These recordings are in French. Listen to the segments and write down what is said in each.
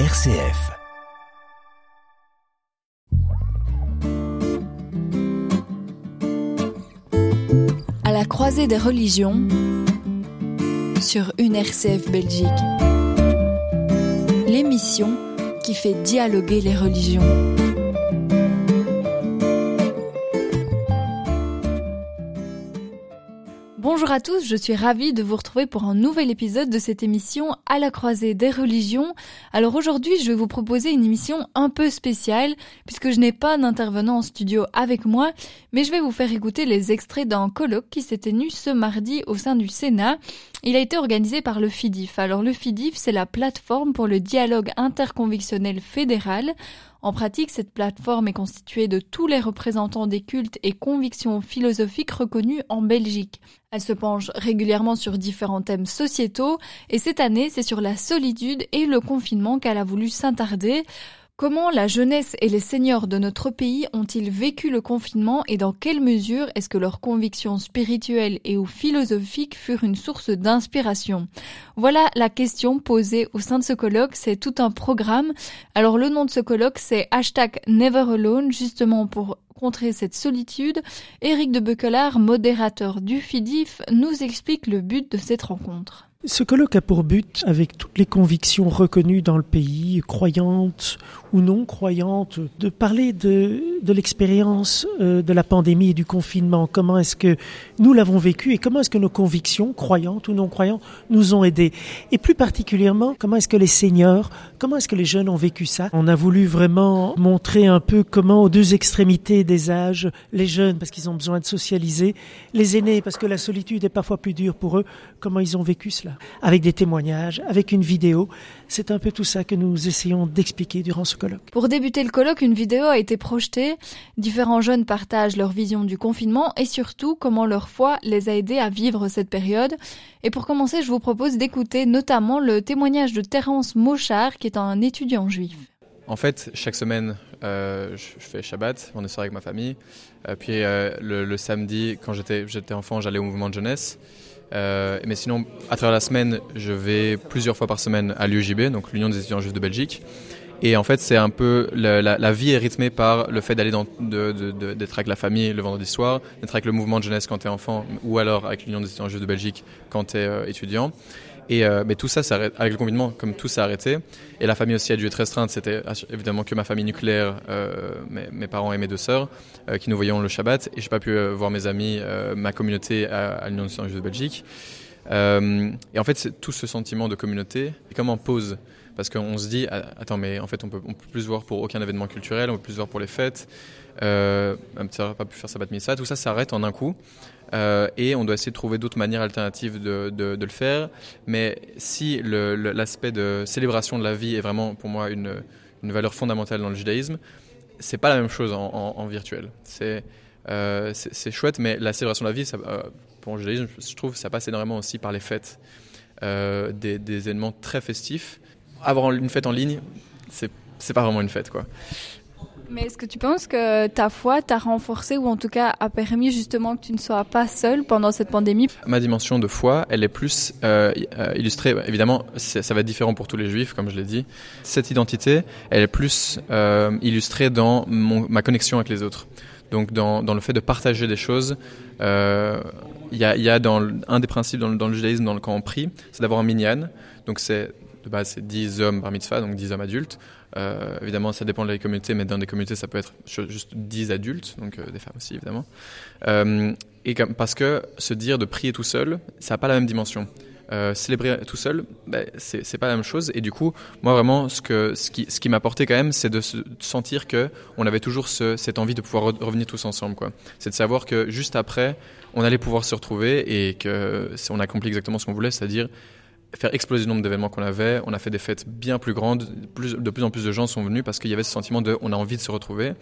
RCF. À la croisée des religions sur une RCF Belgique. L'émission qui fait dialoguer les religions. Bonjour à tous, je suis ravie de vous retrouver pour un nouvel épisode de cette émission à la croisée des religions. Alors aujourd'hui, je vais vous proposer une émission un peu spéciale puisque je n'ai pas d'intervenant en studio avec moi, mais je vais vous faire écouter les extraits d'un colloque qui s'est tenu ce mardi au sein du Sénat. Il a été organisé par le FIDIF. Alors le FIDIF, c'est la plateforme pour le dialogue interconvictionnel fédéral. En pratique, cette plateforme est constituée de tous les représentants des cultes et convictions philosophiques reconnus en Belgique. Elle se penche régulièrement sur différents thèmes sociétaux et cette année, c'est sur la solitude et le confinement qu'elle a voulu s'intarder. Comment la jeunesse et les seigneurs de notre pays ont-ils vécu le confinement et dans quelle mesure est-ce que leurs convictions spirituelles et ou philosophiques furent une source d'inspiration? Voilà la question posée au sein de ce colloque, c'est tout un programme. Alors le nom de ce colloque c'est hashtag Never Alone justement pour contrer cette solitude. Éric de Beukelard, modérateur du FIDIF, nous explique le but de cette rencontre. Ce colloque a pour but, avec toutes les convictions reconnues dans le pays, croyantes ou non croyantes, de parler de, de l'expérience euh, de la pandémie et du confinement. Comment est-ce que nous l'avons vécu et comment est-ce que nos convictions, croyantes ou non croyantes, nous ont aidés? Et plus particulièrement, comment est-ce que les seniors, comment est-ce que les jeunes ont vécu ça? On a voulu vraiment montrer un peu comment aux deux extrémités des âges, les jeunes parce qu'ils ont besoin de socialiser, les aînés parce que la solitude est parfois plus dure pour eux, comment ils ont vécu cela avec des témoignages, avec une vidéo. C'est un peu tout ça que nous essayons d'expliquer durant ce colloque. Pour débuter le colloque, une vidéo a été projetée. Différents jeunes partagent leur vision du confinement et surtout comment leur foi les a aidés à vivre cette période. Et pour commencer, je vous propose d'écouter notamment le témoignage de Terence Mochard, qui est un étudiant juif. En fait, chaque semaine, euh, je fais Shabbat, on est soir avec ma famille. Euh, puis euh, le, le, samedi, quand j'étais enfant, j'allais au mouvement de jeunesse. Euh, mais sinon, à travers la semaine, je vais plusieurs fois par semaine à l'UJB, donc l'Union des étudiants juifs de Belgique. Et en fait, c'est un peu la, vie est rythmée par le fait d'aller d'être avec la famille le vendredi soir, d'être avec le mouvement de jeunesse quand tu es enfant, ou alors avec l'Union des étudiants juifs de Belgique quand tu es euh, étudiant. Et euh, mais tout ça, ça avec le confinement, comme tout s'est arrêté. Et la famille aussi a dû être restreinte. C'était évidemment que ma famille nucléaire, euh, mes, parents et mes deux sœurs, euh, qui nous voyions le Shabbat. Et j'ai pas pu voir mes amis, ma communauté à, à l'Union de Belgique. et en fait, c'est tout ce sentiment de communauté est comme en pause. Parce qu'on se dit, attends, mais en fait, on peut, peut plus voir pour aucun événement culturel, on peut plus voir pour les fêtes. Euh, même n'a pas pu faire sa bat tout ça s'arrête en un coup. Euh, et on doit essayer de trouver d'autres manières alternatives de, le faire. Mais si l'aspect de célébration de la vie est vraiment pour moi une, valeur fondamentale dans le judaïsme, c'est pas la même chose en, virtuel. C'est euh, chouette, mais la célébration de la vie, euh, pour le judaïsme, je trouve, ça passe énormément aussi par les fêtes, des, des événements très festifs. Avoir une fête en ligne, c'est pas vraiment une fête, quoi. Mais est-ce que tu penses que ta foi t'a renforcé ou en tout cas a permis justement que tu ne sois pas seul pendant cette pandémie? Ma dimension de foi, elle est plus euh, illustrée, évidemment, ça va être différent pour tous les juifs, comme je l'ai dit. Cette identité, elle est plus euh, illustrée dans ma connexion avec les autres. Donc dans, le fait de partager des choses, il euh, y, a, un des principes dans le, dans le judaïsme, dans le, quand on prie, c'est d'avoir un minyan. Donc c'est de base c'est 10 hommes par mitzvah, donc 10 hommes adultes. Euh, évidemment, ça dépend de la communauté, mais dans des communautés, ça peut être juste 10 adultes, donc euh, des femmes aussi, évidemment. Euh, et parce que se dire de prier tout seul, ça n'a pas la même dimension. Euh, célébrer tout seul, ben, c'est pas la même chose. Et du coup, moi vraiment, ce, qui, ce qui m'a porté quand même, c'est de, se, de sentir que on avait toujours ce, cette envie de pouvoir re revenir tous ensemble. C'est de savoir que juste après, on allait pouvoir se retrouver et que on accomplit exactement ce qu'on voulait, c'est-à-dire faire exploser le nombre d'événements qu'on avait. On a fait des fêtes bien plus grandes. Plus, de plus en plus de gens sont venus parce qu'il y avait ce sentiment de on a envie de se retrouver.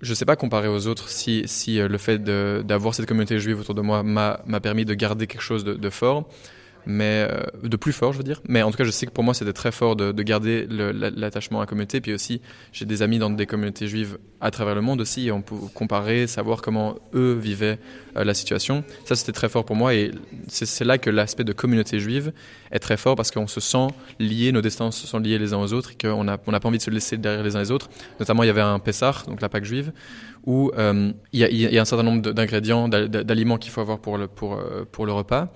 Je ne sais pas comparer aux autres si, si le fait d'avoir cette communauté juive autour de moi m'a permis de garder quelque chose de fort. Mais euh, de plus fort, je veux dire. Mais en tout cas, je sais que pour moi, c'était très fort de, de garder l'attachement à la communauté. Puis aussi, j'ai des amis dans des communautés juives à travers le monde aussi, et on peut comparer, savoir comment eux vivaient euh, la situation. Ça, c'était très fort pour moi, et c'est là que l'aspect de communauté juive est très fort parce qu'on se sent liés, nos destins se sont liés les uns aux autres, et qu'on n'a pas envie de se laisser derrière les uns les autres. Notamment, il y avait un Pessah, donc la Pâque juive, où euh, il y, a un certain nombre d'ingrédients, d'aliments qu'il faut avoir pour le repas.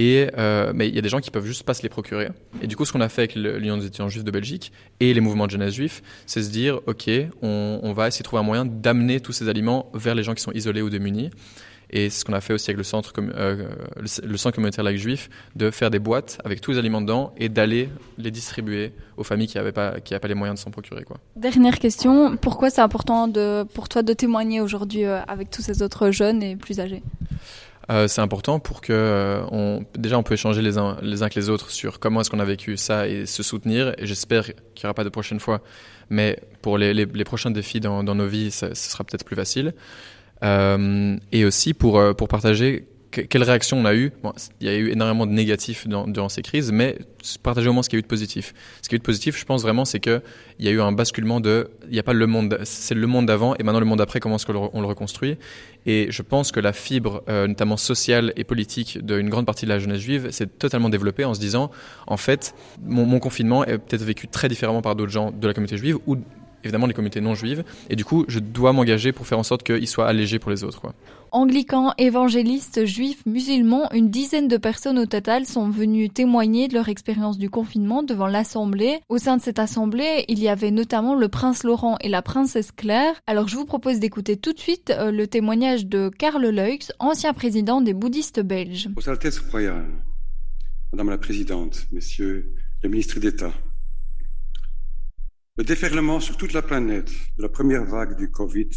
Et, euh, mais il y a des gens qui peuvent juste pas se les procurer. Et du coup, ce qu'on a fait avec l'Union des étudiants juifs de Belgique et les mouvements de jeunesse juifs, c'est se dire, OK, on, va essayer de trouver un moyen d'amener tous ces aliments vers les gens qui sont isolés ou démunis. Et ce qu'on a fait aussi avec le centre, euh, le centre communautaire laïque juif, de faire des boîtes avec tous les aliments dedans et d'aller les distribuer aux familles qui n'avaient pas, les moyens de s'en procurer. Dernière question, pourquoi c'est important pour toi de témoigner aujourd'hui euh, avec tous ces autres jeunes et plus âgés? Euh, c'est important pour que euh, déjà on peut échanger les uns les uns les autres sur comment est-ce qu'on a vécu ça et se soutenir. Et j'espère qu'il n'y aura pas de prochaine fois, mais pour les, les, prochains défis dans, dans nos vies, ce sera peut-être plus facile. Euh, et aussi pour pour partager quelle réaction on a eu Il y a eu énormément de négatifs durant ces crises, mais partager au moins ce qu'il y a eu de positif. Ce qui a eu de positif, je pense vraiment, c'est qu'il y a eu un basculement de, il n'y a pas le monde, c'est le monde d'avant et maintenant le monde d'après, comment est-ce qu'on le reconstruit Et je pense que la fibre, euh, notamment sociale et politique, d'une grande partie de la jeunesse juive, s'est totalement développée en se disant, en fait, mon, mon confinement est peut-être vécu très différemment par d'autres gens de la communauté juive ou évidemment les communautés non juives. Et du coup, je dois m'engager pour faire en sorte qu'il soit allégé pour les autres. Quoi. Anglicans, évangélistes, juifs, musulmans, une dizaine de personnes au total sont venues témoigner de leur expérience du confinement devant l'Assemblée. Au sein de cette Assemblée, il y avait notamment le prince Laurent et la princesse Claire. Alors je vous propose d'écouter tout de suite euh, le témoignage de Karl Leux, ancien président des bouddhistes belges. Aux Altesses royales, Madame la Présidente, Messieurs les ministres d'État, le déferlement sur toute la planète de la première vague du Covid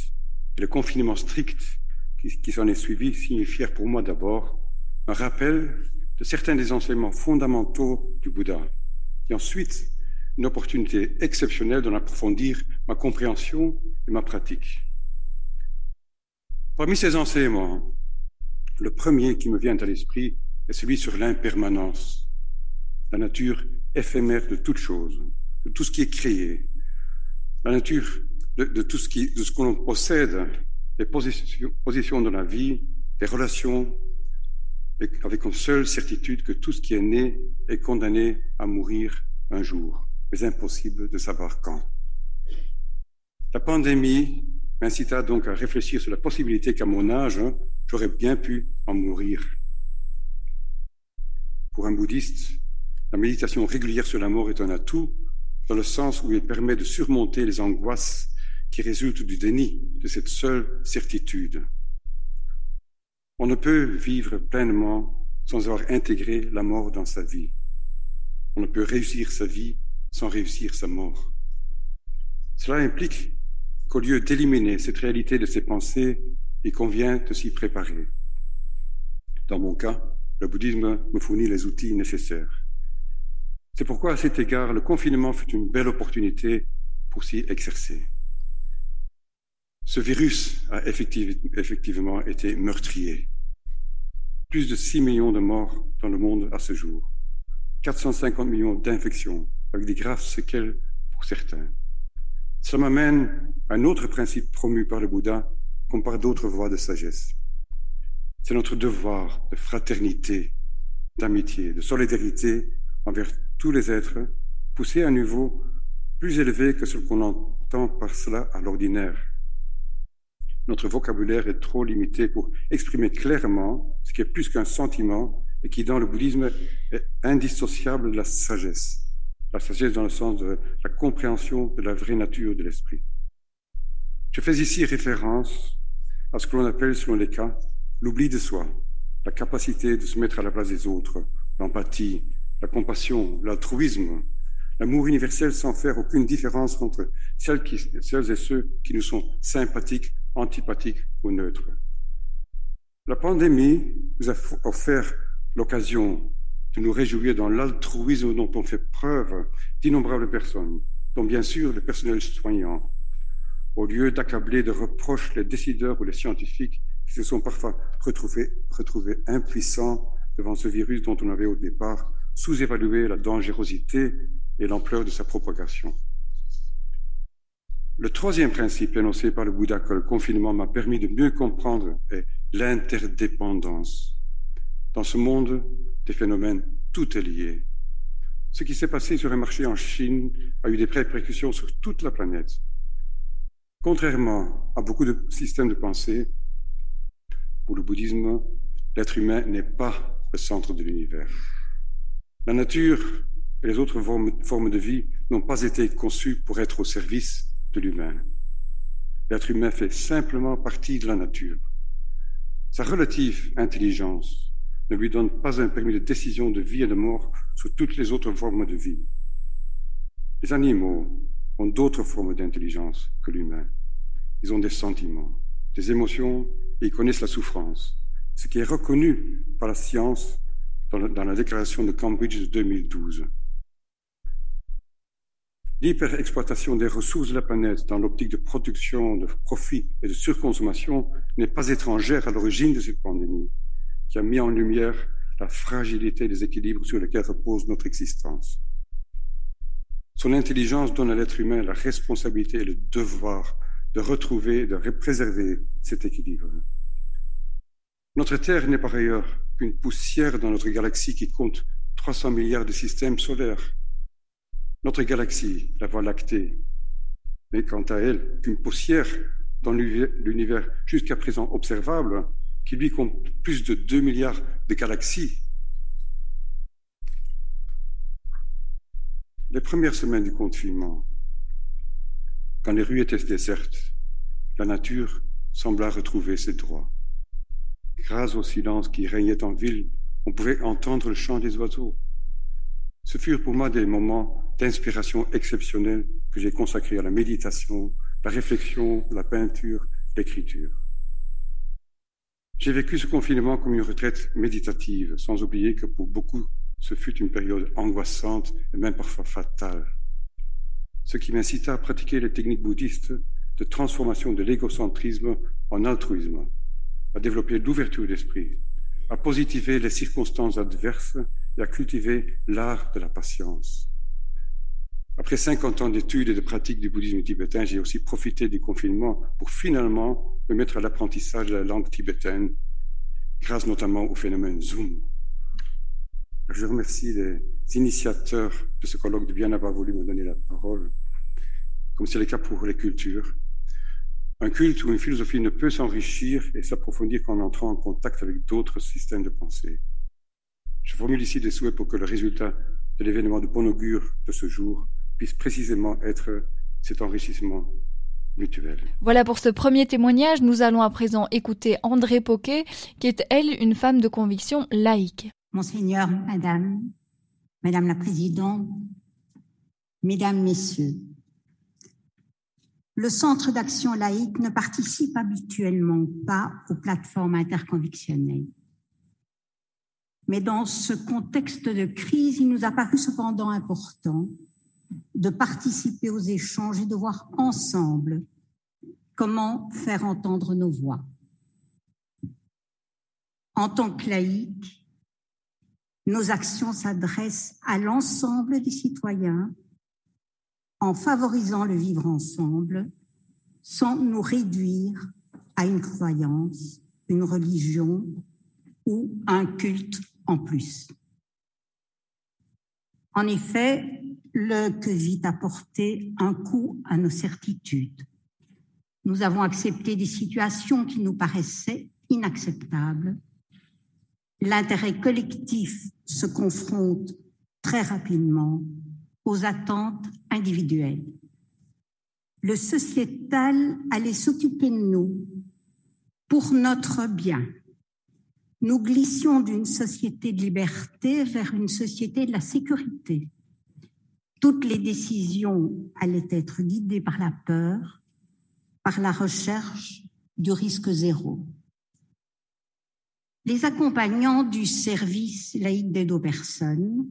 et le confinement strict qui, s'en est suivi signifièrent pour moi d'abord un rappel de certains des enseignements fondamentaux du Bouddha, et ensuite une opportunité exceptionnelle d'en approfondir ma compréhension et ma pratique. Parmi ces enseignements, le premier qui me vient à l'esprit est celui sur l'impermanence, la nature éphémère de toute chose, de tout ce qui est créé, la nature de, tout ce que l'on possède, les positions, positions dans la vie, les relations, avec une seule certitude que tout ce qui est né est condamné à mourir un jour, mais impossible de savoir quand. La pandémie m'incita donc à réfléchir sur la possibilité qu'à mon âge, hein, j'aurais bien pu en mourir. Pour un bouddhiste, la méditation régulière sur la mort est un atout dans le sens où il permet de surmonter les angoisses qui résultent du déni de cette seule certitude. On ne peut vivre pleinement sans avoir intégré la mort dans sa vie. On ne peut réussir sa vie sans réussir sa mort. Cela implique qu'au lieu d'éliminer cette réalité de ses pensées, il convient de s'y préparer. Dans mon cas, le bouddhisme me fournit les outils nécessaires. C'est pourquoi, à cet égard, le confinement fut une belle opportunité pour s'y exercer. Ce virus a effectivement été meurtrier. Plus de 6 millions de morts dans le monde à ce jour. 450 millions d'infections, avec des graves séquelles pour certains. Cela m'amène à un autre principe promu par le Bouddha, comme par d'autres voies de sagesse. C'est notre devoir de fraternité, d'amitié, de solidarité envers tous les êtres, poussés à un niveau plus élevé que ce qu'on entend par cela à l'ordinaire. Notre vocabulaire est trop limité pour exprimer clairement ce qui est plus qu'un sentiment et qui, dans le bouddhisme, est indissociable de la sagesse. La sagesse dans le sens de la compréhension de la vraie nature de l'esprit. Je fais ici référence à ce que l'on appelle, selon les cas, l'oubli de soi, la capacité de se mettre à la place des autres, l'empathie, la compassion, l'altruisme, l'amour universel sans faire aucune différence entre celles, et ceux qui nous sont sympathiques, antipathiques ou neutres. La pandémie nous a offert l'occasion de nous réjouir dans l'altruisme dont ont fait preuve d'innombrables personnes, dont bien sûr le personnel soignant, au lieu d'accabler de reproches les décideurs ou les scientifiques qui se sont parfois retrouvés impuissants devant ce virus dont on avait au départ sous-évalué la dangerosité et l'ampleur de sa propagation. Le troisième principe énoncé par le Bouddha que le confinement m'a permis de mieux comprendre est l'interdépendance. Dans ce monde des phénomènes, tout est lié. Ce qui s'est passé sur un marché en Chine a eu des répercussions sur toute la planète. Contrairement à beaucoup de systèmes de pensée, pour le bouddhisme, l'être humain n'est pas le centre de l'univers. La nature et les autres formes de vie n'ont pas été conçues pour être au service de l'humain. L'être humain fait simplement partie de la nature. Sa relative intelligence ne lui donne pas un permis de décision de vie et de mort sur toutes les autres formes de vie. Les animaux ont d'autres formes d'intelligence que l'humain. Ils ont des sentiments, des émotions et ils connaissent la souffrance, ce qui est reconnu par la science dans la, déclaration de Cambridge de 2012. L'hyperexploitation des ressources de la planète dans l'optique de production, de profit et de surconsommation n'est pas étrangère à l'origine de cette pandémie, qui a mis en lumière la fragilité des équilibres sur lesquels repose notre existence. Son intelligence donne à l'être humain la responsabilité et le devoir de retrouver, de préserver cet équilibre. Notre Terre n'est par ailleurs qu'une poussière dans notre galaxie qui compte 300 milliards de systèmes solaires. Notre galaxie, la Voie lactée, n'est quant à elle qu'une poussière dans l'univers jusqu'à présent observable, qui lui compte plus de 2 milliards de galaxies. Les premières semaines du confinement, quand les rues étaient désertes, la nature sembla retrouver ses droits. Grâce au silence qui régnait en ville, on pouvait entendre le chant des oiseaux. Ce furent pour moi des moments d'inspiration exceptionnels que j'ai consacrés à la méditation, la réflexion, la peinture, l'écriture. J'ai vécu ce confinement comme une retraite méditative, sans oublier que pour beaucoup, ce fut une période angoissante et même parfois fatale. Ce qui m'incita à pratiquer les techniques bouddhistes de transformation de l'égocentrisme en altruisme, à développer l'ouverture d'esprit, à positiver les circonstances adverses et à cultiver l'art de la patience. Après 50 ans d'études et de pratiques du bouddhisme tibétain, j'ai aussi profité du confinement pour finalement me mettre à l'apprentissage de la langue tibétaine, grâce notamment au phénomène Zoom. Je remercie les initiateurs de ce colloque de bien avoir voulu me donner la parole, comme c'est le cas pour les cultures, un culte ou une philosophie ne peut s'enrichir et s'approfondir qu'en entrant en contact avec d'autres systèmes de pensée. Je formule ici des souhaits pour que le résultat de l'événement de bon augure de ce jour puisse précisément être cet enrichissement mutuel. Voilà pour ce premier témoignage. Nous allons à présent écouter André Poquet, qui est, elle, une femme de conviction laïque. Monseigneur, Madame, Madame la Présidente, Mesdames, Messieurs, le Centre d'action laïque ne participe habituellement pas aux plateformes interconvictionnelles. Mais dans ce contexte de crise, il nous a paru cependant important de participer aux échanges et de voir ensemble comment faire entendre nos voix. En tant que laïque, nos actions s'adressent à l'ensemble des citoyens en favorisant le vivre ensemble sans nous réduire à une croyance, une religion ou un culte en plus. En effet, le Covid a porté un coup à nos certitudes. Nous avons accepté des situations qui nous paraissaient inacceptables. L'intérêt collectif se confronte très rapidement aux attentes individuelles. Le sociétal allait s'occuper de nous pour notre bien. Nous glissions d'une société de liberté vers une société de la sécurité. Toutes les décisions allaient être guidées par la peur, par la recherche du risque zéro. Les accompagnants du service laïque d'aide aux personnes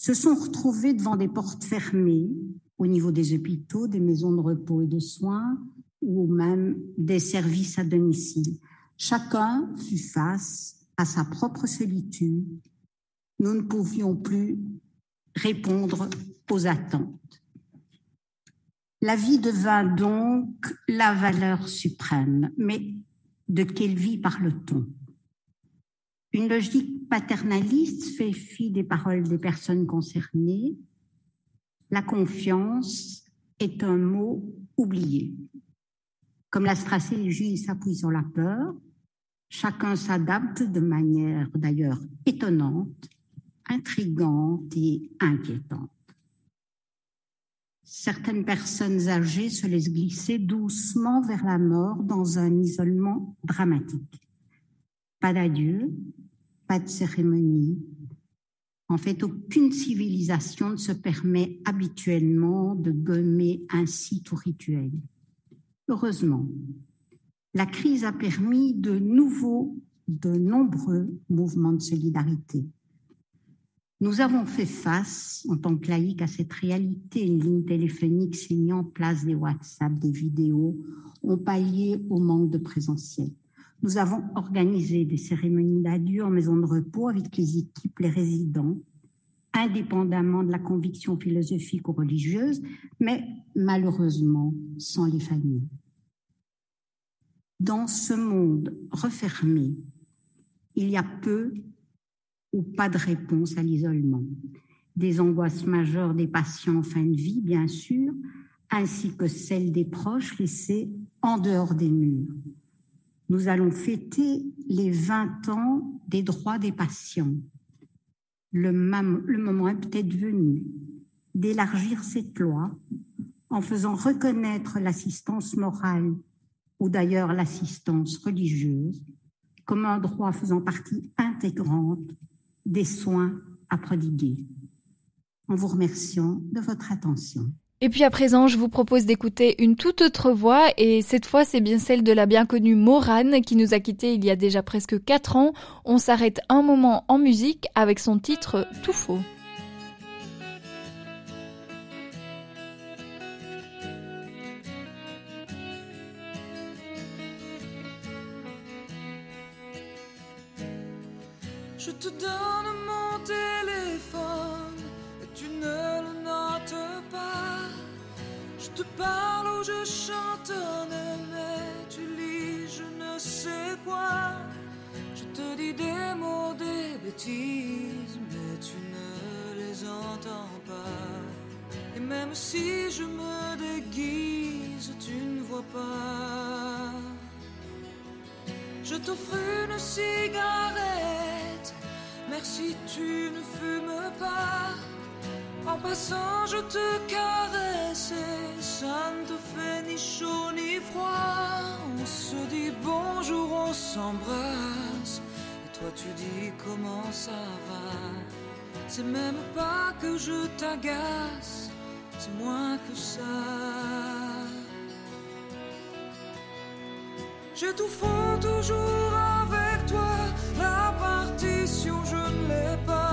se sont retrouvés devant des portes fermées au niveau des hôpitaux, des maisons de repos et de soins ou même des services à domicile. Chacun fut face à sa propre solitude, nous ne pouvions plus répondre aux attentes. La vie devint donc la valeur suprême, mais de quelle vie parle-t-on? Une logique paternaliste fait fi des paroles des personnes concernées. La confiance est un mot oublié. Comme la stratégie s'appuie sur la peur, chacun s'adapte de manière d'ailleurs étonnante, intrigante et inquiétante. Certaines personnes âgées se laissent glisser doucement vers la mort dans un isolement dramatique. Pas d'adieu, pas de cérémonie. En fait, aucune civilisation ne se permet habituellement de gommer ainsi tout rituel. Heureusement, la crise a permis de nouveaux, de nombreux mouvements de solidarité. Nous avons fait face, en tant que laïcs, à cette réalité. Une ligne téléphonique s'est place, des WhatsApp, des vidéos, ont pallié au manque de présentiel. Nous avons organisé des cérémonies d'adieu en maison de repos avec les équipes, les résidents, indépendamment de la conviction philosophique ou religieuse, mais malheureusement sans les familles. Dans ce monde refermé, il y a peu ou pas de réponse à l'isolement. Des angoisses majeures des patients en fin de vie, bien sûr, ainsi que celles des proches laissés en dehors des murs. Nous allons fêter les 20 ans des droits des patients. Le, moment est peut-être venu d'élargir cette loi en faisant reconnaître l'assistance morale ou d'ailleurs l'assistance religieuse comme un droit faisant partie intégrante des soins à prodiguer. En vous remerciant de votre attention. Et puis à présent, je vous propose d'écouter une toute autre voix, et cette fois c'est bien celle de la bien connue Morane qui nous a quittés il y a déjà presque 4 ans. On s'arrête un moment en musique avec son titre Tout faux. Je te donne mon téléphone et tu ne le notes pas. Je te parle ou je chantonne, mais tu lis je ne sais quoi. Je te dis des mots, des bêtises, mais tu ne les entends pas. Et même si je me déguise, tu ne vois pas. Je t'offre une cigarette, merci tu ne fumes pas. En passant, je te caresse, et ça ne te fait ni chaud ni froid. On se dit bonjour, on s'embrasse, et toi tu dis comment ça va? C'est même pas que je t'agace, c'est moins que ça. Je tout fond toujours avec toi. La partition, je ne l'ai pas.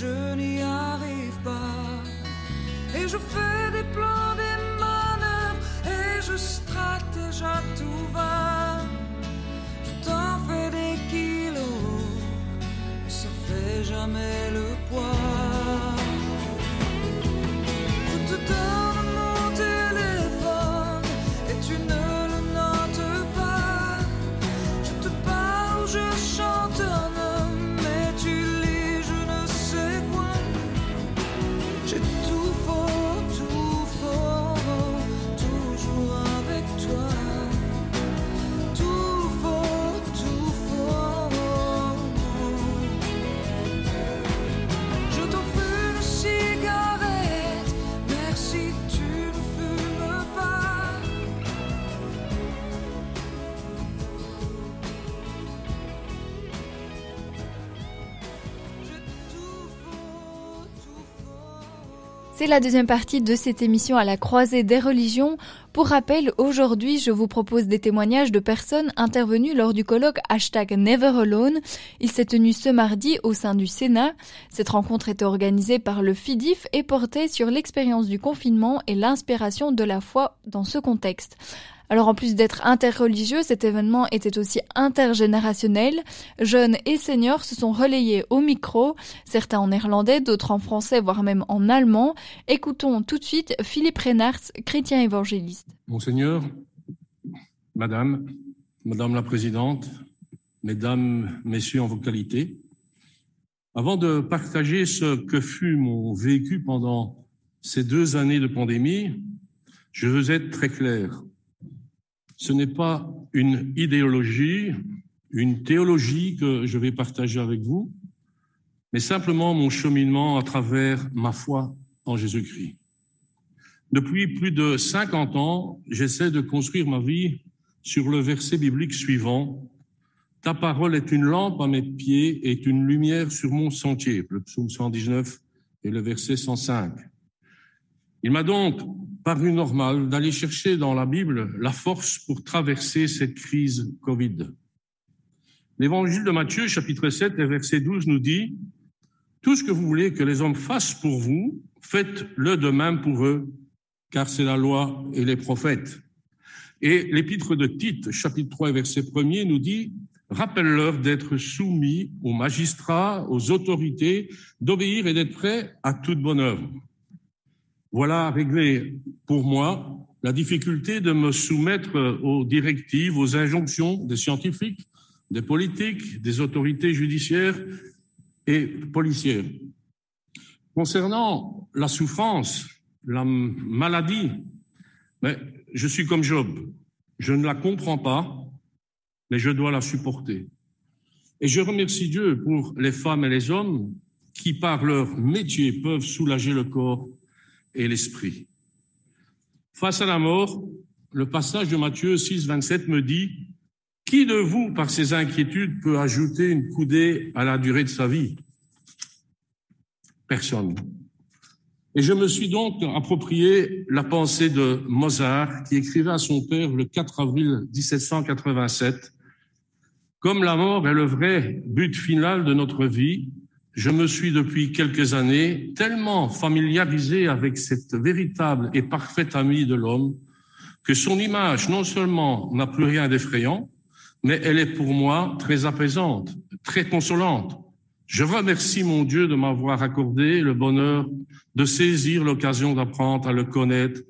je n'y arrive pas. Et je fais C'est la deuxième partie de cette émission à la croisée des religions. Pour rappel, aujourd'hui, je vous propose des témoignages de personnes intervenues lors du colloque hashtag Never Alone. Il s'est tenu ce mardi au sein du Sénat. Cette rencontre était organisée par le FIDIF et portait sur l'expérience du confinement et l'inspiration de la foi dans ce contexte. Alors en plus d'être interreligieux, cet événement était aussi intergénérationnel. Jeunes et seniors se sont relayés au micro, certains en néerlandais, d'autres en français, voire même en allemand. Écoutons tout de suite Philippe Reynards, chrétien évangéliste. Monseigneur, Madame, Madame la Présidente, Mesdames, Messieurs en vos qualités, avant de partager ce que fut mon vécu pendant ces deux années de pandémie, je veux être très clair. Ce n'est pas une idéologie, une théologie que je vais partager avec vous, mais simplement mon cheminement à travers ma foi en Jésus-Christ. Depuis plus de 50 ans, j'essaie de construire ma vie sur le verset biblique suivant. Ta parole est une lampe à mes pieds et une lumière sur mon sentier. Le psaume 119 et le verset 105. Il m'a donc paru normal d'aller chercher dans la Bible la force pour traverser cette crise Covid. L'évangile de Matthieu, chapitre 7 et verset 12 nous dit, Tout ce que vous voulez que les hommes fassent pour vous, faites-le de pour eux, car c'est la loi et les prophètes. Et l'épître de Tite, chapitre 3 verset 1 nous dit, Rappelle-leur d'être soumis aux magistrats, aux autorités, d'obéir et d'être prêts à toute bonne œuvre. Voilà réglé pour moi la difficulté de me soumettre aux directives, aux injonctions des scientifiques, des politiques, des autorités judiciaires et policières. Concernant la souffrance, la maladie, mais je suis comme Job. Je ne la comprends pas, mais je dois la supporter. Et je remercie Dieu pour les femmes et les hommes qui, par leur métier, peuvent soulager le corps et l'esprit. Face à la mort, le passage de Matthieu 6, 27 me dit, Qui de vous, par ses inquiétudes, peut ajouter une coudée à la durée de sa vie? Personne. Et je me suis donc approprié la pensée de Mozart, qui écrivait à son père le 4 avril 1787, Comme la mort est le vrai but final de notre vie, je me suis depuis quelques années tellement familiarisé avec cette véritable et parfaite amie de l'homme que son image non seulement n'a plus rien d'effrayant, mais elle est pour moi très apaisante, très consolante. Je remercie mon Dieu de m'avoir accordé le bonheur de saisir l'occasion d'apprendre à le connaître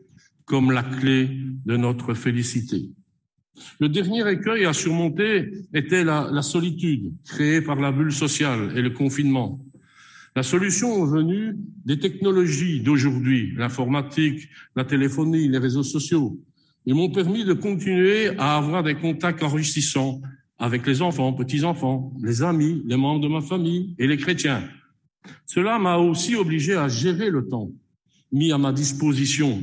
comme la clé de notre félicité. Le dernier écueil à surmonter était la, solitude créée par la bulle sociale et le confinement. La solution venue des technologies d'aujourd'hui, l'informatique, la téléphonie, les réseaux sociaux, ils m'ont permis de continuer à avoir des contacts enrichissants avec les enfants, petits-enfants, les amis, les membres de ma famille et les chrétiens. Cela m'a aussi obligé à gérer le temps mis à ma disposition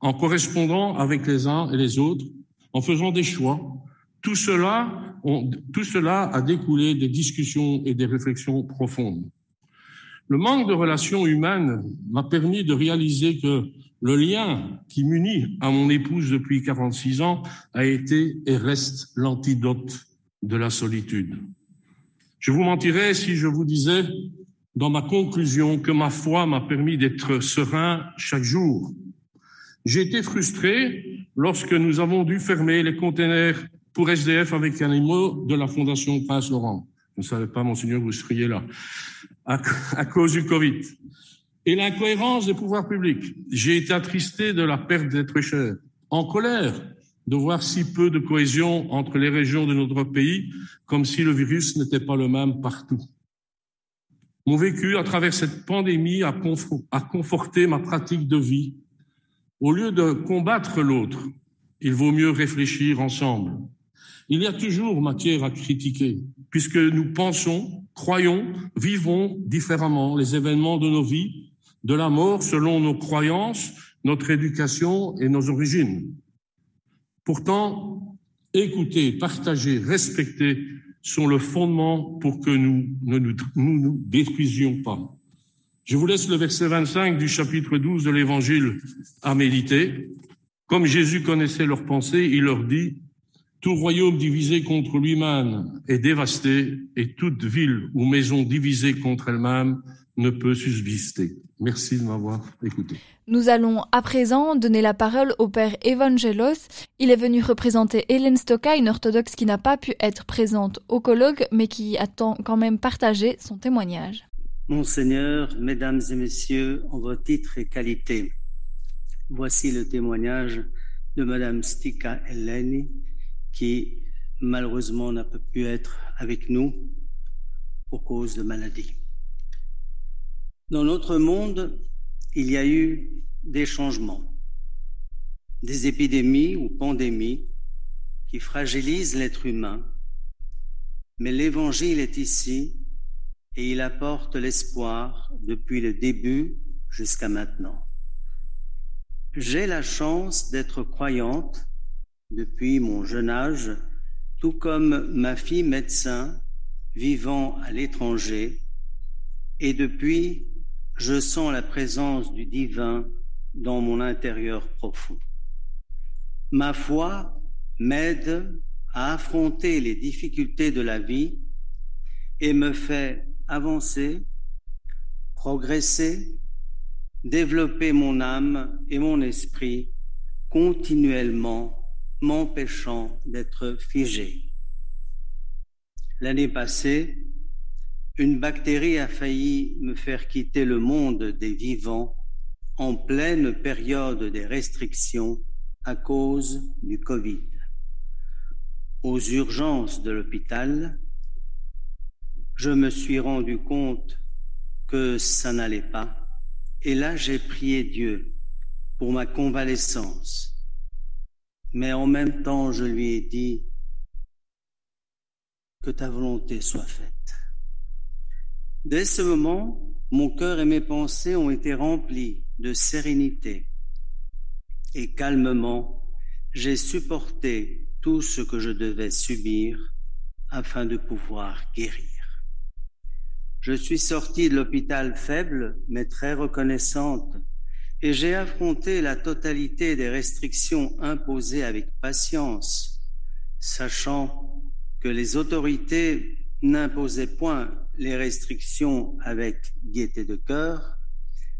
en correspondant avec les uns et les autres en faisant des choix. Tout cela, tout cela a découlé des discussions et des réflexions profondes. Le manque de relations humaines m'a permis de réaliser que le lien qui m'unit à mon épouse depuis 46 ans a été et reste l'antidote de la solitude. Je vous mentirais si je vous disais dans ma conclusion que ma foi m'a permis d'être serein chaque jour. J'ai été frustré lorsque nous avons dû fermer les containers pour SDF avec animaux de la Fondation Prince Laurent. Je ne savais pas, monseigneur, vous seriez là. À, cause du Covid. Et l'incohérence des pouvoirs publics. J'ai été attristé de la perte d'êtres chers. En colère de voir si peu de cohésion entre les régions de notre pays, comme si le virus n'était pas le même partout. Mon vécu à travers cette pandémie a conforté ma pratique de vie. Au lieu de combattre l'autre, il vaut mieux réfléchir ensemble. Il y a toujours matière à critiquer, puisque nous pensons, croyons, vivons différemment les événements de nos vies, de la mort selon nos croyances, notre éducation et nos origines. Pourtant, écouter, partager, respecter sont le fondement pour que nous ne nous, détruisions pas. Je vous laisse le verset 25 du chapitre 12 de l'Évangile à méditer. Comme Jésus connaissait leurs pensées, il leur dit, tout royaume divisé contre lui-même est dévasté et toute ville ou maison divisée contre elle-même ne peut subsister. Merci de m'avoir écouté. Nous allons à présent donner la parole au père Evangelos. Il est venu représenter Hélène Stocka, une orthodoxe qui n'a pas pu être présente au colloque, mais qui a quand même partagé son témoignage. Monseigneur, Mesdames et Messieurs, en vos titres et qualités, voici le témoignage de Madame Stika Eleni, qui malheureusement n'a pas pu être avec nous pour cause de maladie. Dans notre monde, il y a eu des changements, des épidémies ou pandémies qui fragilisent l'être humain, mais l'Évangile est ici et il apporte l'espoir depuis le début jusqu'à maintenant. J'ai la chance d'être croyante depuis mon jeune âge, tout comme ma fille médecin vivant à l'étranger, et depuis je sens la présence du divin dans mon intérieur profond. Ma foi m'aide à affronter les difficultés de la vie et me fait avancer, progresser, développer mon âme et mon esprit continuellement, m'empêchant d'être figé. L'année passée, une bactérie a failli me faire quitter le monde des vivants en pleine période des restrictions à cause du Covid. Aux urgences de l'hôpital, je me suis rendu compte que ça n'allait pas et là j'ai prié Dieu pour ma convalescence. Mais en même temps, je lui ai dit que ta volonté soit faite. Dès ce moment, mon cœur et mes pensées ont été remplis de sérénité et calmement, j'ai supporté tout ce que je devais subir afin de pouvoir guérir. Je suis sortie de l'hôpital faible mais très reconnaissante et j'ai affronté la totalité des restrictions imposées avec patience, sachant que les autorités n'imposait point les restrictions avec gaieté de cœur,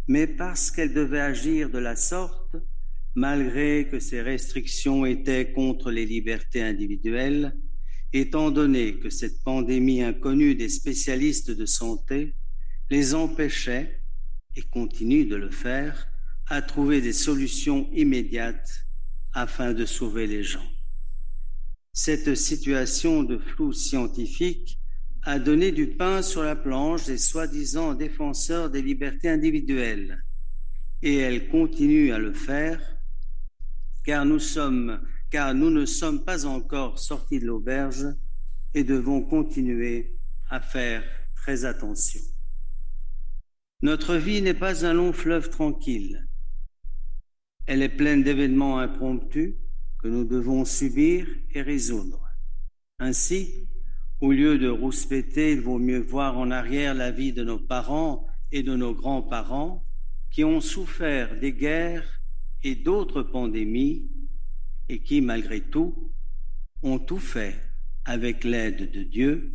mais parce qu'elle devait agir de la sorte, malgré que ces restrictions étaient contre les libertés individuelles, étant donné que cette pandémie inconnue des spécialistes de santé les empêchait, et continue de le faire, à trouver des solutions immédiates afin de sauver les gens. Cette situation de flou scientifique a donné du pain sur la planche des soi-disant défenseurs des libertés individuelles. Et elle continue à le faire car nous sommes, car nous ne sommes pas encore sortis de l'auberge et devons continuer à faire très attention. Notre vie n'est pas un long fleuve tranquille. Elle est pleine d'événements impromptus que nous devons subir et résoudre. Ainsi, au lieu de rouspéter, il vaut mieux voir en arrière la vie de nos parents et de nos grands-parents qui ont souffert des guerres et d'autres pandémies et qui, malgré tout, ont tout fait avec l'aide de Dieu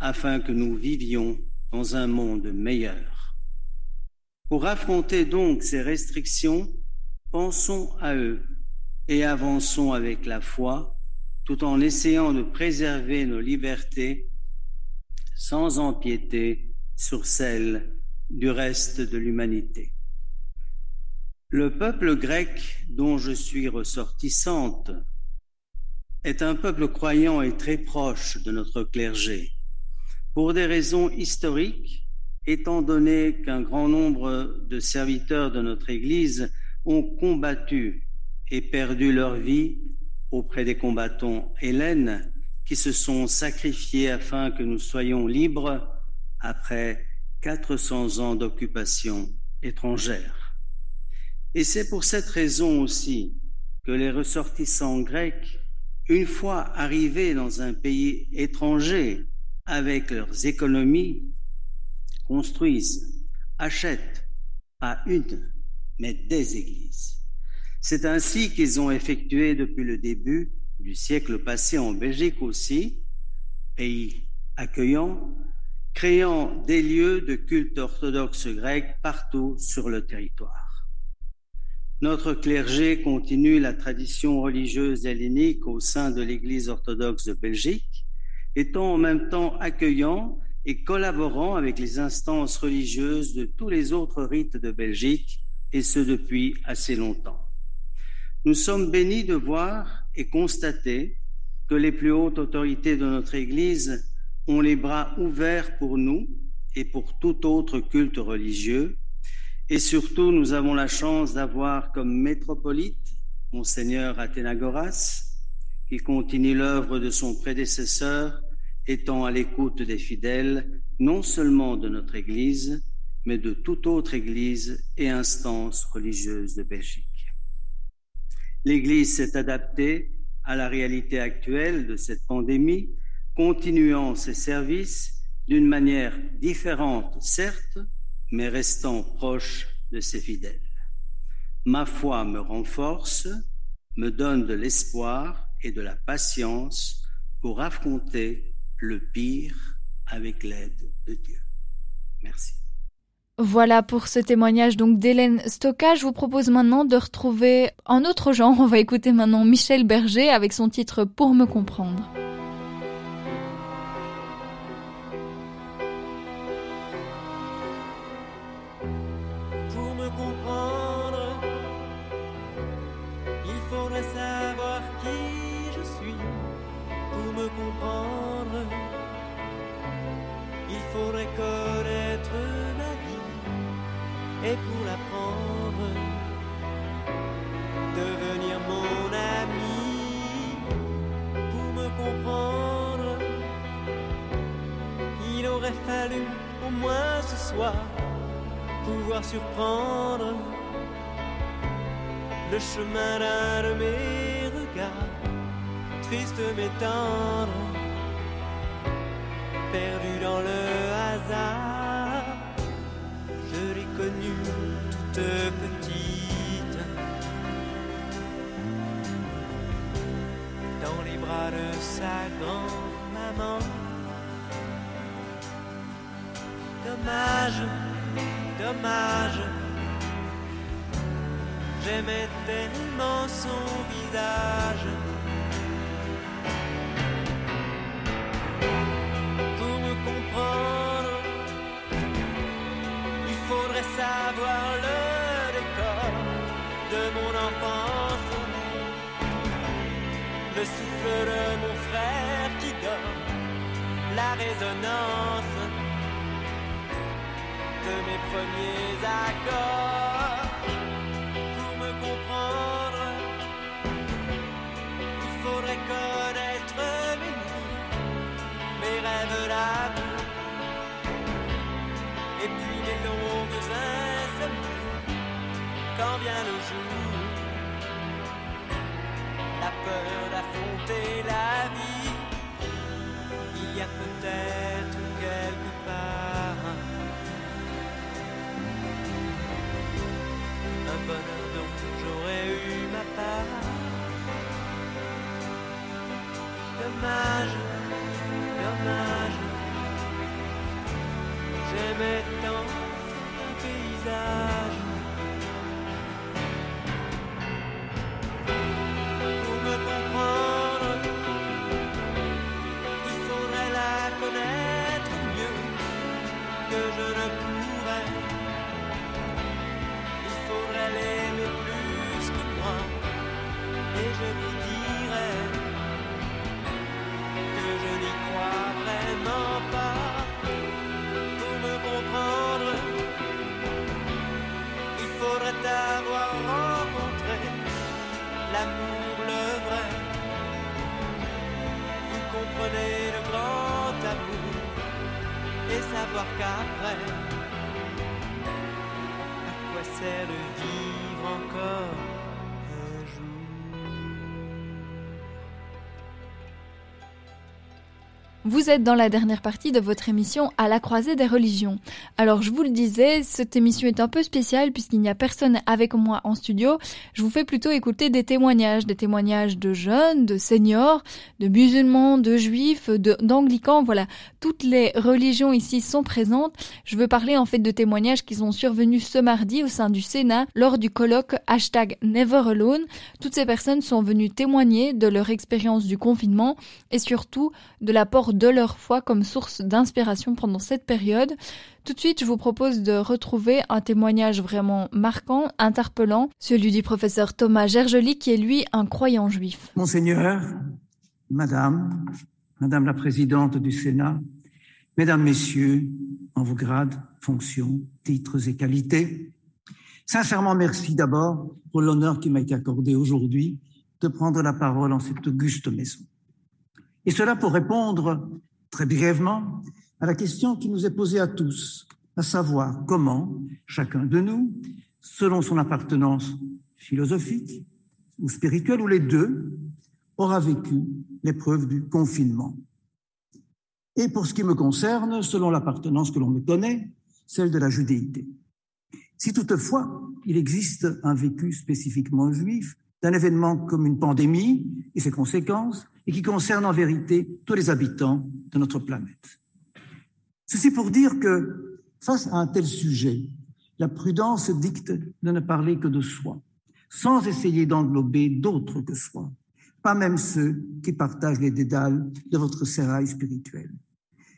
afin que nous vivions dans un monde meilleur. Pour affronter donc ces restrictions, pensons à eux et avançons avec la foi, tout en essayant de préserver nos libertés sans empiéter sur celles du reste de l'humanité. Le peuple grec dont je suis ressortissante est un peuple croyant et très proche de notre clergé, pour des raisons historiques, étant donné qu'un grand nombre de serviteurs de notre Église ont combattu et perdu leur vie auprès des combattants hélènes qui se sont sacrifiés afin que nous soyons libres après 400 ans d'occupation étrangère. Et c'est pour cette raison aussi que les ressortissants grecs, une fois arrivés dans un pays étranger avec leurs économies, construisent, achètent à une, mais des églises. C'est ainsi qu'ils ont effectué depuis le début du siècle passé en Belgique aussi, pays accueillant, créant des lieux de culte orthodoxe grec partout sur le territoire. Notre clergé continue la tradition religieuse hellénique au sein de l'Église orthodoxe de Belgique, étant en même temps accueillant et collaborant avec les instances religieuses de tous les autres rites de Belgique, et ce depuis assez longtemps. Nous sommes bénis de voir et constater que les plus hautes autorités de notre Église ont les bras ouverts pour nous et pour tout autre culte religieux. Et surtout, nous avons la chance d'avoir comme métropolite Monseigneur Athénagoras, qui continue l'œuvre de son prédécesseur, étant à l'écoute des fidèles, non seulement de notre Église, mais de toute autre Église et instance religieuse de Belgique. L'Église s'est adaptée à la réalité actuelle de cette pandémie continuant ses services d'une manière différente, certes, mais restant proche de ses fidèles. Ma foi me renforce, me donne de l'espoir et de la patience pour affronter le pire avec l'aide de Dieu. Merci. Voilà pour ce témoignage donc d'Hélène Stocka. Je vous propose maintenant de retrouver un autre genre. On va écouter maintenant Michel Berger avec son titre Pour me comprendre. Surprendre le chemin d'un de mes regards, triste mais tendre, perdu dans le hasard. Je l'ai connue toute petite, dans les bras de sa grand-maman. Dommage dommage. J'aimais tellement son visage. Pour me comprendre, il faudrait savoir le décor de mon enfance. Le souffle de mon frère qui donne la résonance premiers accords. Pour me comprendre, il faudrait connaître mes nuits, mes rêves d'amour, et puis les longues insomnies quand vient le jour. La peur d'affronter la vie, il y a peut-être Dommage, dommage, j'aimais tant un paysage. Pour me comprendre, il faudrait la connaître mieux que je ne pourrais. Il faudrait l'aimer plus que moi, et je vous dirais je n'y crois vraiment pas. Pour me comprendre, il faudrait avoir rencontré l'amour le vrai. Vous comprenez le grand amour et savoir qu'après, à quoi sert de vivre encore? Vous êtes dans la dernière partie de votre émission À la croisée des religions. Alors je vous le disais, cette émission est un peu spéciale puisqu'il n'y a personne avec moi en studio. Je vous fais plutôt écouter des témoignages, des témoignages de jeunes, de seniors, de musulmans, de juifs, d'anglicans, voilà. Toutes les religions ici sont présentes. Je veux parler en fait de témoignages qui sont survenus ce mardi au sein du Sénat lors du colloque hashtag Never Alone. Toutes ces personnes sont venues témoigner de leur expérience du confinement et surtout de l'apport de leur foi comme source d'inspiration pendant cette période. Tout de suite, je vous propose de retrouver un témoignage vraiment marquant, interpellant, celui du professeur Thomas Gergely qui est lui un croyant juif. Monseigneur, Madame, Madame la Présidente du Sénat, Mesdames, Messieurs, en vos grades, fonctions, titres et qualités, sincèrement merci d'abord pour l'honneur qui m'a été accordé aujourd'hui de prendre la parole en cette auguste maison. Et cela pour répondre très brièvement à la question qui nous est posée à tous, à savoir comment chacun de nous, selon son appartenance philosophique ou spirituelle, ou les deux, aura vécu l'épreuve du confinement. Et pour ce qui me concerne, selon l'appartenance que l'on me connaît, celle de la judéité. Si toutefois il existe un vécu spécifiquement juif d'un événement comme une pandémie et ses conséquences, et qui concerne en vérité tous les habitants de notre planète. Ceci pour dire que face à un tel sujet, la prudence dicte de ne parler que de soi, sans essayer d'englober d'autres que soi, pas même ceux qui partagent les dédales de votre sérail spirituel.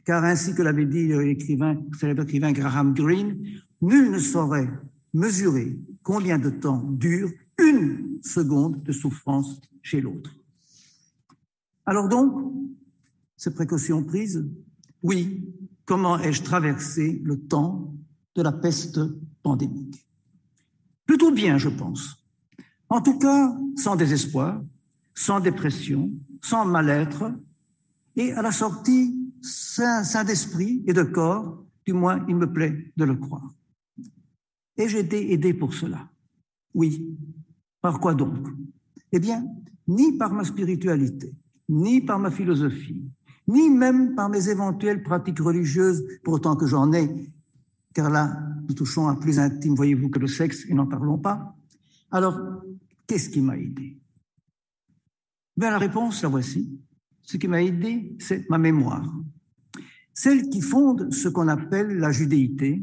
Car ainsi que l'avait dit l'écrivain, célèbre écrivain Graham Greene, nul ne saurait mesurer combien de temps dure une seconde de souffrance chez l'autre. Alors donc, ces précautions prises, oui, comment ai-je traversé le temps de la peste pandémique? Plutôt bien, je pense. En tout cas, sans désespoir, sans dépression, sans mal-être, et à la sortie, sain, d'esprit et de corps, du moins il me plaît de le croire. Et j'ai été aidé pour cela. Oui. Par quoi donc? Eh bien, ni par ma spiritualité, ni par ma philosophie, ni même par mes éventuelles pratiques religieuses, pour autant que j'en ai, car là, nous touchons à plus intime, voyez-vous, que le sexe, et n'en parlons pas. Alors, qu'est-ce qui m'a aidé? Bien, la réponse, la voici. Ce qui m'a aidé, c'est ma mémoire. Celle qui fonde ce qu'on appelle la judéité,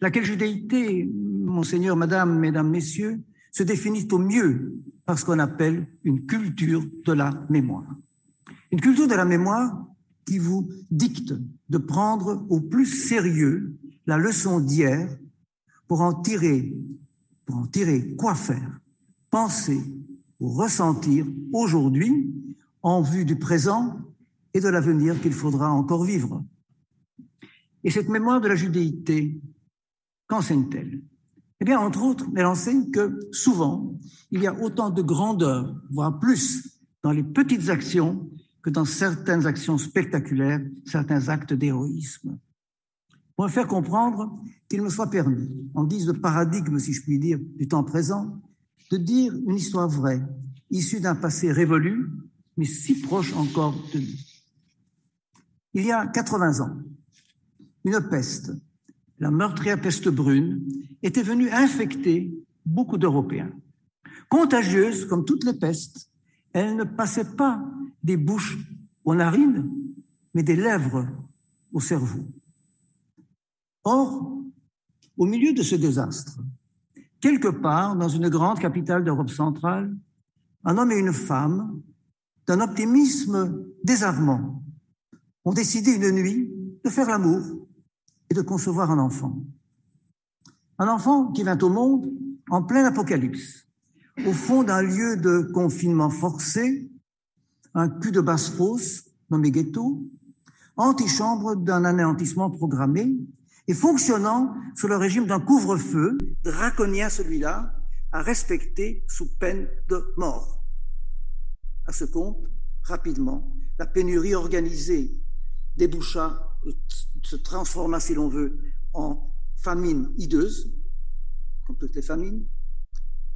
laquelle judéité, monseigneur, madame, mesdames, messieurs, se définit au mieux par ce qu'on appelle une culture de la mémoire. Une culture de la mémoire qui vous dicte de prendre au plus sérieux la leçon d'hier pour en tirer, pour en tirer quoi faire, penser ou ressentir aujourd'hui en vue du présent et de l'avenir qu'il faudra encore vivre. Et cette mémoire de la judéité, qu'enseigne-t-elle? Eh bien, entre autres, elle enseigne que souvent, il y a autant de grandeur, voire plus, dans les petites actions que dans certaines actions spectaculaires, certains actes d'héroïsme. Pour me faire comprendre qu'il me soit permis, en guise de paradigme, si je puis dire, du temps présent, de dire une histoire vraie, issue d'un passé révolu, mais si proche encore de nous. Il y a 80 ans, une peste, la meurtrière peste brune, était venue infecter beaucoup d'Européens. Contagieuse comme toutes les pestes, elle ne passait pas des bouches aux narines, mais des lèvres au cerveau. Or, au milieu de ce désastre, quelque part dans une grande capitale d'Europe centrale, un homme et une femme, d'un optimisme désarmant, ont décidé une nuit de faire l'amour et de concevoir un enfant. Un enfant qui vint au monde en plein apocalypse, au fond d'un lieu de confinement forcé, un cul de basse-fosse nommé ghetto, antichambre d'un anéantissement programmé et fonctionnant sous le régime d'un couvre-feu, draconien celui-là, à respecter sous peine de mort. À ce compte, rapidement, la pénurie organisée déboucha, se transforma, si l'on veut, en famine hideuse, comme toutes les famines,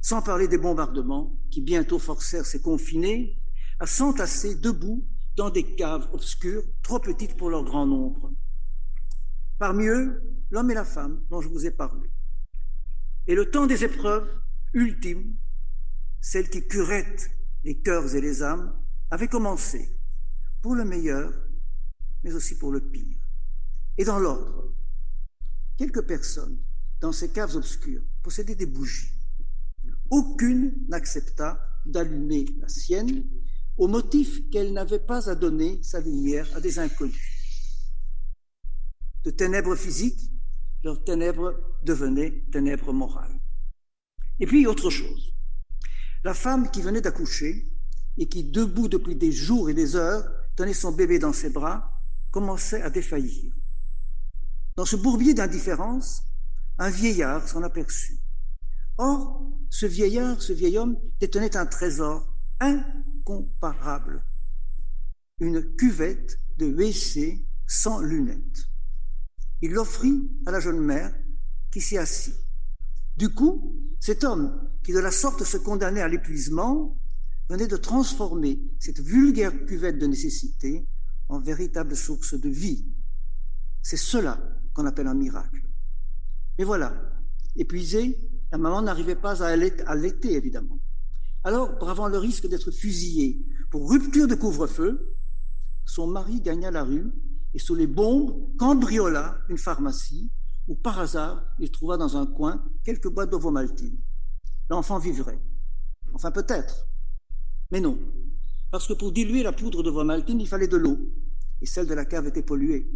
sans parler des bombardements qui bientôt forcèrent ces confinés à s'entasser debout dans des caves obscures, trop petites pour leur grand nombre. Parmi eux, l'homme et la femme dont je vous ai parlé. Et le temps des épreuves ultimes, celles qui curettent les cœurs et les âmes, avait commencé, pour le meilleur, mais aussi pour le pire. Et dans l'ordre, quelques personnes, dans ces caves obscures, possédaient des bougies. Aucune n'accepta d'allumer la sienne, au motif qu'elle n'avait pas à donner sa lumière à des inconnus. De ténèbres physiques, leurs ténèbres devenaient ténèbres morales. Et puis autre chose. La femme qui venait d'accoucher et qui, debout depuis des jours et des heures, tenait son bébé dans ses bras, commençait à défaillir. Dans ce bourbier d'indifférence, un vieillard s'en aperçut. Or, ce vieillard, ce vieil homme, détenait un trésor incomparable, une cuvette de WC sans lunettes. Il l'offrit à la jeune mère qui s'y assit. Du coup, cet homme, qui de la sorte se condamnait à l'épuisement, venait de transformer cette vulgaire cuvette de nécessité en véritable source de vie. C'est cela qu'on appelle un miracle. Mais voilà, épuisée, la maman n'arrivait pas à allaiter, évidemment. Alors, bravant le risque d'être fusillée pour rupture de couvre-feu, son mari gagna la rue et sous les bombes cambriola une pharmacie où par hasard il trouva dans un coin quelques boîtes d'ovomaltine. L'enfant vivrait. Enfin peut-être. Mais non, parce que pour diluer la poudre d'ovomaltine, il fallait de l'eau, et celle de la cave était polluée.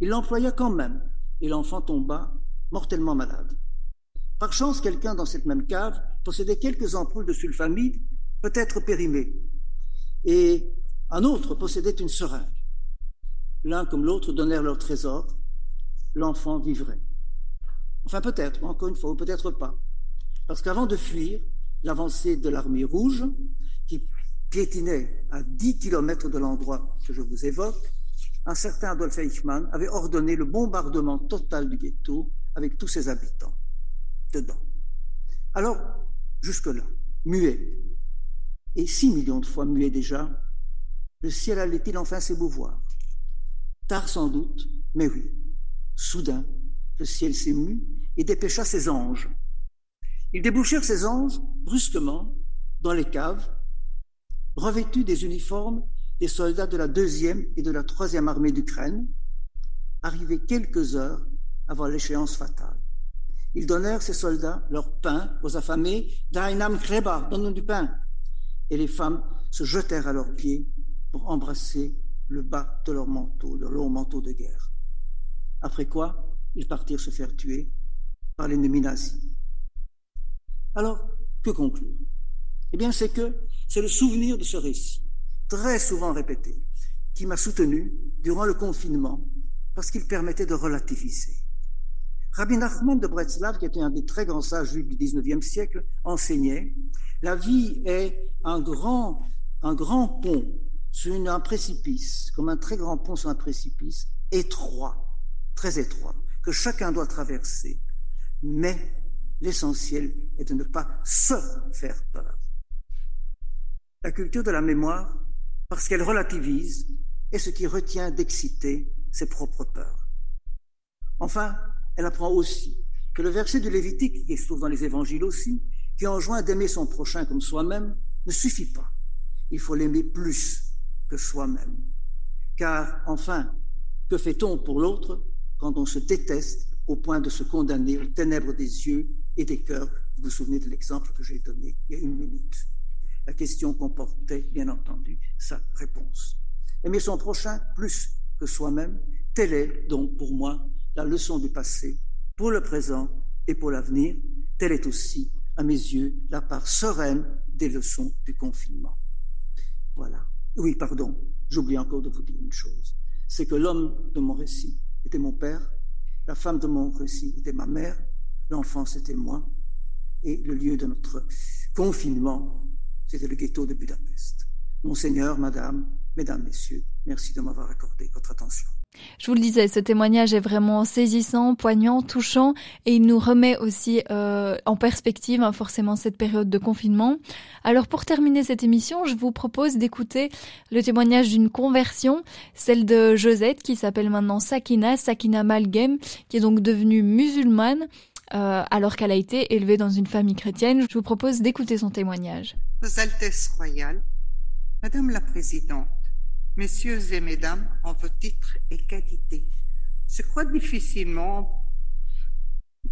Il l'employa quand même, et l'enfant tomba mortellement malade. Par chance, quelqu'un dans cette même cave possédait quelques ampoules de sulfamide, peut-être périmées, et un autre possédait une seringue. L'un comme l'autre donnèrent leur trésor, l'enfant vivrait. Enfin peut-être, encore une fois, ou peut-être pas. Parce qu'avant de fuir l'avancée de l'armée rouge, piétinait à 10 kilomètres de l'endroit que je vous évoque, un certain Adolf Eichmann avait ordonné le bombardement total du ghetto avec tous ses habitants dedans. Alors, jusque-là, muet, et six millions de fois muet déjà, le ciel allait-il enfin s'ébouvoir Tard sans doute, mais oui. Soudain, le ciel s'émut et dépêcha ses anges. Ils débouchèrent ces anges brusquement dans les caves, revêtus des uniformes des soldats de la deuxième et de la troisième armée d'Ukraine, arrivés quelques heures avant l'échéance fatale. Ils donnèrent ces soldats leur pain aux affamés, Dainam Kreba, donne-nous du pain. Et les femmes se jetèrent à leurs pieds pour embrasser le bas de leur manteau, de leur manteau de guerre. Après quoi, ils partirent se faire tuer par l'ennemi nazi. Alors, que conclure? Eh bien, c'est que c'est le souvenir de ce récit, très souvent répété, qui m'a soutenu durant le confinement parce qu'il permettait de relativiser. Rabbi Nachman de Bretzlav, qui était un des très grands sages juifs du XIXe siècle, enseignait La vie est un grand, un grand pont sur un précipice, comme un très grand pont sur un précipice, étroit, très étroit, que chacun doit traverser. Mais l'essentiel est de ne pas se faire peur. La culture de la mémoire, parce qu'elle relativise, est ce qui retient d'exciter ses propres peurs. Enfin, elle apprend aussi que le verset du Lévitique, qui se trouve dans les évangiles aussi, qui enjoint d'aimer son prochain comme soi-même, ne suffit pas. Il faut l'aimer plus que soi-même. Car, enfin, que fait-on pour l'autre quand on se déteste au point de se condamner aux ténèbres des yeux et des cœurs? Vous vous souvenez de l'exemple que j'ai donné il y a une minute. La question comportait, bien entendu, sa réponse. Aimer son prochain plus que soi-même, telle est donc pour moi la leçon du passé, pour le présent et pour l'avenir. Telle est aussi, à mes yeux, la part sereine des leçons du confinement. Voilà. Oui, pardon, j'oublie encore de vous dire une chose. C'est que l'homme de mon récit était mon père, la femme de mon récit était ma mère, l'enfant c'était moi, et le lieu de notre confinement, c'était le ghetto de Budapest. Monseigneur, Madame, Mesdames, Messieurs, merci de m'avoir accordé votre attention. Je vous le disais, ce témoignage est vraiment saisissant, poignant, touchant, et il nous remet aussi euh, en perspective hein, forcément cette période de confinement. Alors pour terminer cette émission, je vous propose d'écouter le témoignage d'une conversion, celle de Josette qui s'appelle maintenant Sakina, Sakina Malgem, qui est donc devenue musulmane. Euh, alors qu'elle a été élevée dans une famille chrétienne. Je vous propose d'écouter son témoignage. Vos Altesses royales, Madame la Présidente, Messieurs et Mesdames, en vos titres et qualités, je crois difficilement,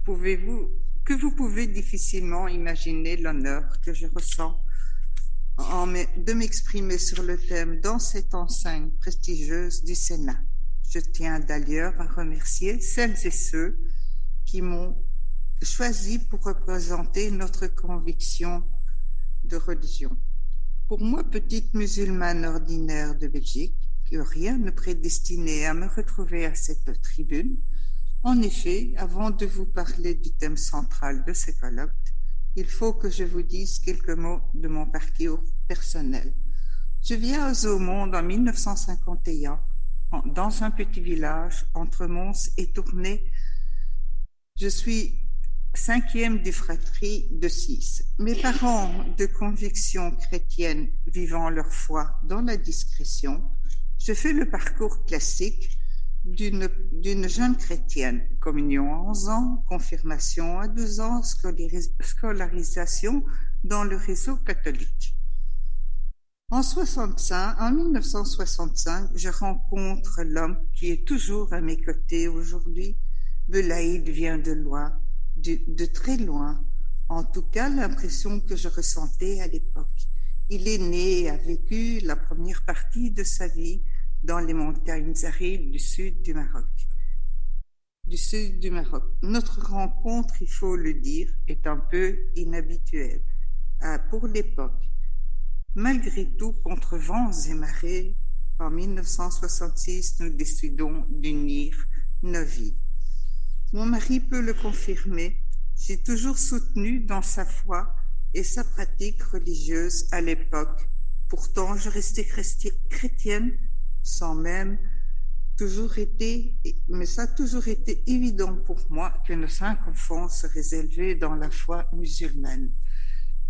pouvez-vous, que vous pouvez difficilement imaginer l'honneur que je ressens en de m'exprimer sur le thème dans cette enceinte prestigieuse du Sénat. Je tiens d'ailleurs à remercier celles et ceux qui m'ont choisi pour représenter notre conviction de religion. Pour moi, petite musulmane ordinaire de Belgique, que rien ne prédestinait à me retrouver à cette tribune, en effet, avant de vous parler du thème central de ce colloque, il faut que je vous dise quelques mots de mon parcours personnel. Je viens au monde en 1951 dans un petit village entre Mons et Tournai. Je suis cinquième des fratrie de six. Mes parents de conviction chrétienne vivant leur foi dans la discrétion, je fais le parcours classique d'une jeune chrétienne, communion à 11 ans, confirmation à 12 ans, scolarisation dans le réseau catholique. En 65, en 1965, je rencontre l'homme qui est toujours à mes côtés aujourd'hui. Belaïd vient de loin de, très loin, en tout cas l'impression que je ressentais à l'époque. Il est né et a vécu la première partie de sa vie dans les montagnes arides du sud du Maroc. Du sud du Maroc. Notre rencontre, il faut le dire, est un peu inhabituelle euh, pour l'époque. Malgré tout, contre vents et marées, en 1966, nous décidons d'unir nos vies. Mon mari peut le confirmer. J'ai toujours soutenu dans sa foi et sa pratique religieuse à l'époque. Pourtant, je restais chrétienne sans même toujours été, mais ça a toujours été évident pour moi que nos cinq enfants seraient élevés dans la foi musulmane.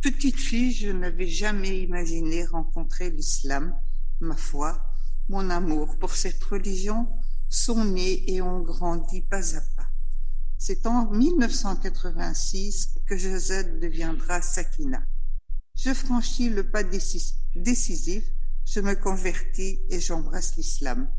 Petite fille, je n'avais jamais imaginé rencontrer l'islam, ma foi, mon amour pour cette religion sont nés et ont grandi pas à pas. C'est en 1986 que Josette deviendra Sakina. Je franchis le pas décisif, je me convertis et j'embrasse l'islam.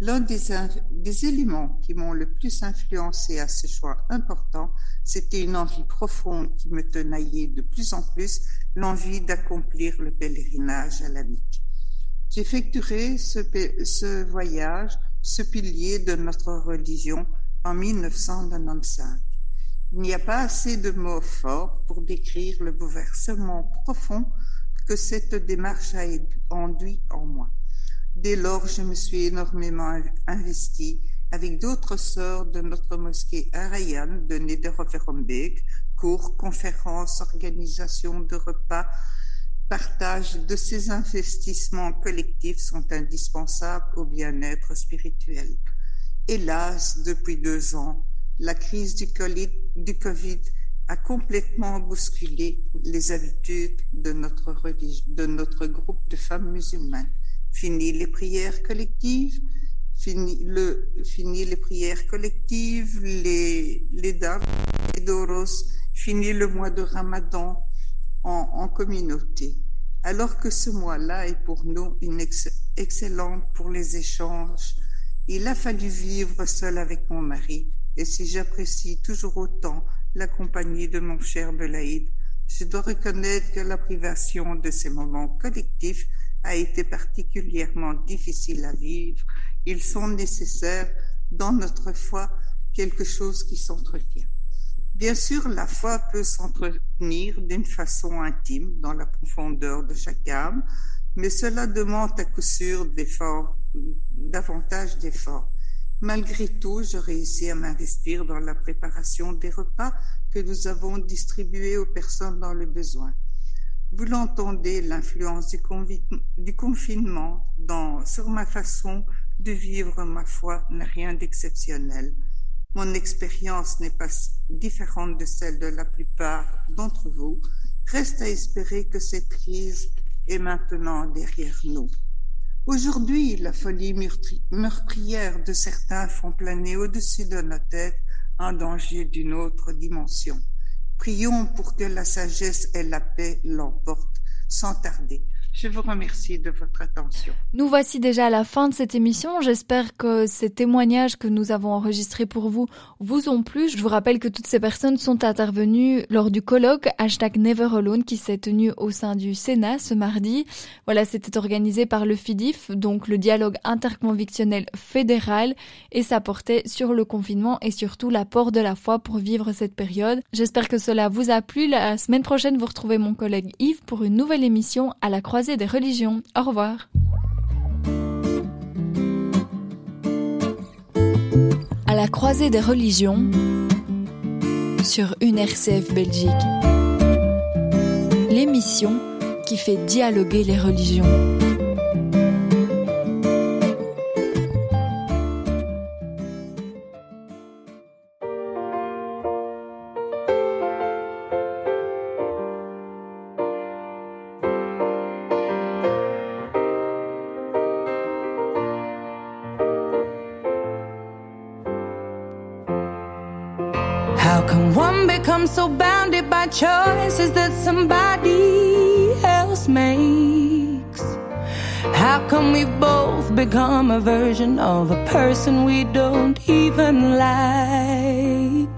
L'un des, éléments qui m'ont le plus influencé à ce choix important, c'était une envie profonde qui me tenaillait de plus en plus, l'envie d'accomplir le pèlerinage à la Mecque. J'effectuerai ce voyage, ce pilier de notre religion, en 1995. Il n'y a pas assez de mots forts pour décrire le bouleversement profond que cette démarche a induit en moi. Dès lors, je me suis énormément investie avec d'autres sœurs de notre mosquée Arayan de Nederoverombeek, cours, conférences, organisation de repas, partage de ces investissements collectifs sont indispensables au bien-être spirituel. Hélas, depuis deux ans, la crise du COVID, a complètement bousculé les habitudes de notre, groupe de femmes musulmanes. Fini les prières collectives, fini, le, fini les prières collectives, dames, les doros, fini le mois de Ramadan en, en communauté. Alors que ce mois-là est pour nous une excellente pour les échanges Il a fallu vivre seul avec mon mari, et si j'apprécie toujours autant la compagnie de mon cher Belaïd, je dois reconnaître que la privation de ces moments collectifs a été particulièrement difficile à vivre. Ils sont nécessaires dans notre foi, quelque chose qui s'entretient. Bien sûr, la foi peut s'entretenir d'une façon intime dans la profondeur de chaque âme, mais cela demande à coup sûr d'efforts, davantage d'efforts. Malgré tout, je réussis à m'investir dans la préparation des repas que nous avons distribués aux personnes dans le besoin. Vous l'entendez, l'influence du, confinement sur ma façon de vivre ma foi n'a rien d'exceptionnel. Mon expérience n'est pas différente de celle de la plupart d'entre vous. Reste à espérer que cette crise est maintenant derrière nous. Aujourd'hui, la folie meurtrière de certains font planer au-dessus de nos têtes un danger d'une autre dimension. Prions pour que la sagesse et la paix l'emportent sans tarder. Je vous remercie de votre attention. Nous voici déjà à la fin de cette émission. J'espère que ces témoignages que nous avons enregistrés pour vous vous ont plu. Je vous rappelle que toutes ces personnes sont intervenues lors du colloque hashtag Never Alone qui s'est tenu au sein du Sénat ce mardi. Voilà, c'était organisé par le FIDIF, donc le dialogue interconvictionnel fédéral, et ça portait sur le confinement et surtout l'apport de la foi pour vivre cette période. J'espère que cela vous a plu. La semaine prochaine, vous retrouvez mon collègue Yves pour une nouvelle émission à la Au revoir. À la croisée des religions sur une RCF Belgique. L'émission qui fait dialoguer les religions. Choices that somebody else makes? How come we both become a version of a person we don't even like?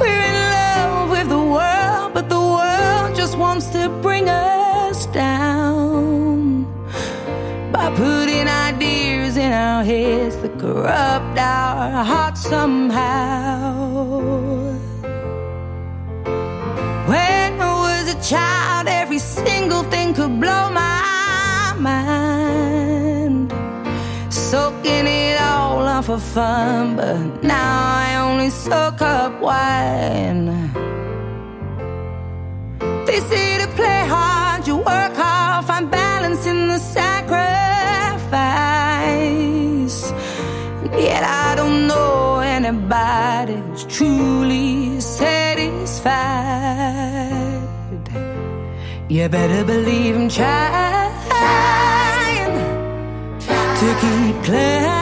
We're in love with the world, but the world just wants to bring us down by putting ideas in our heads that corrupt our hearts somehow. A child, every single thing could blow my mind. Soaking it all up for fun, but now I only soak up wine. They say to play hard, you work hard, find balance in the sacrifice. Yet I don't know anybody who's truly satisfied. You better believe I'm trying to keep climbing.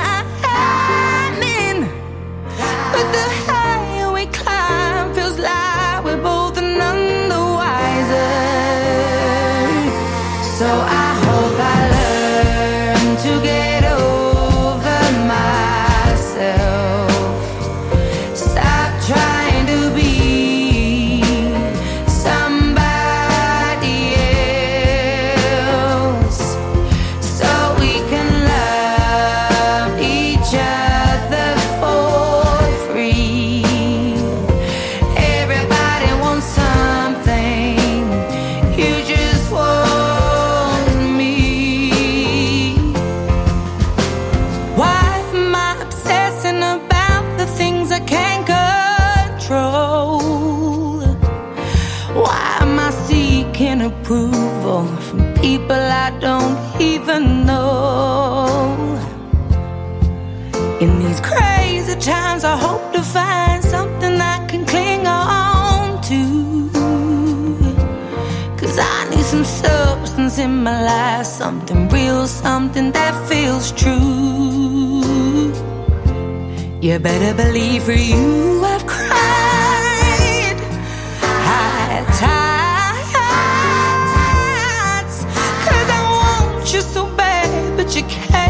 Substance in my life, something real, something that feels true. You better believe for you I've cried high tides. Cause I want you so bad, but you can't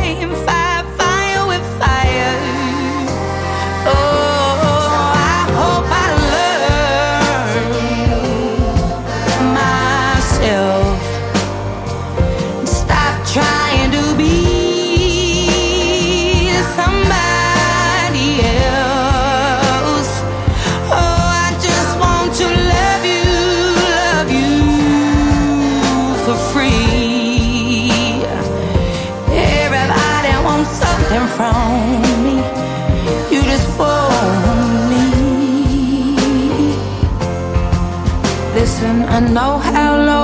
I know how low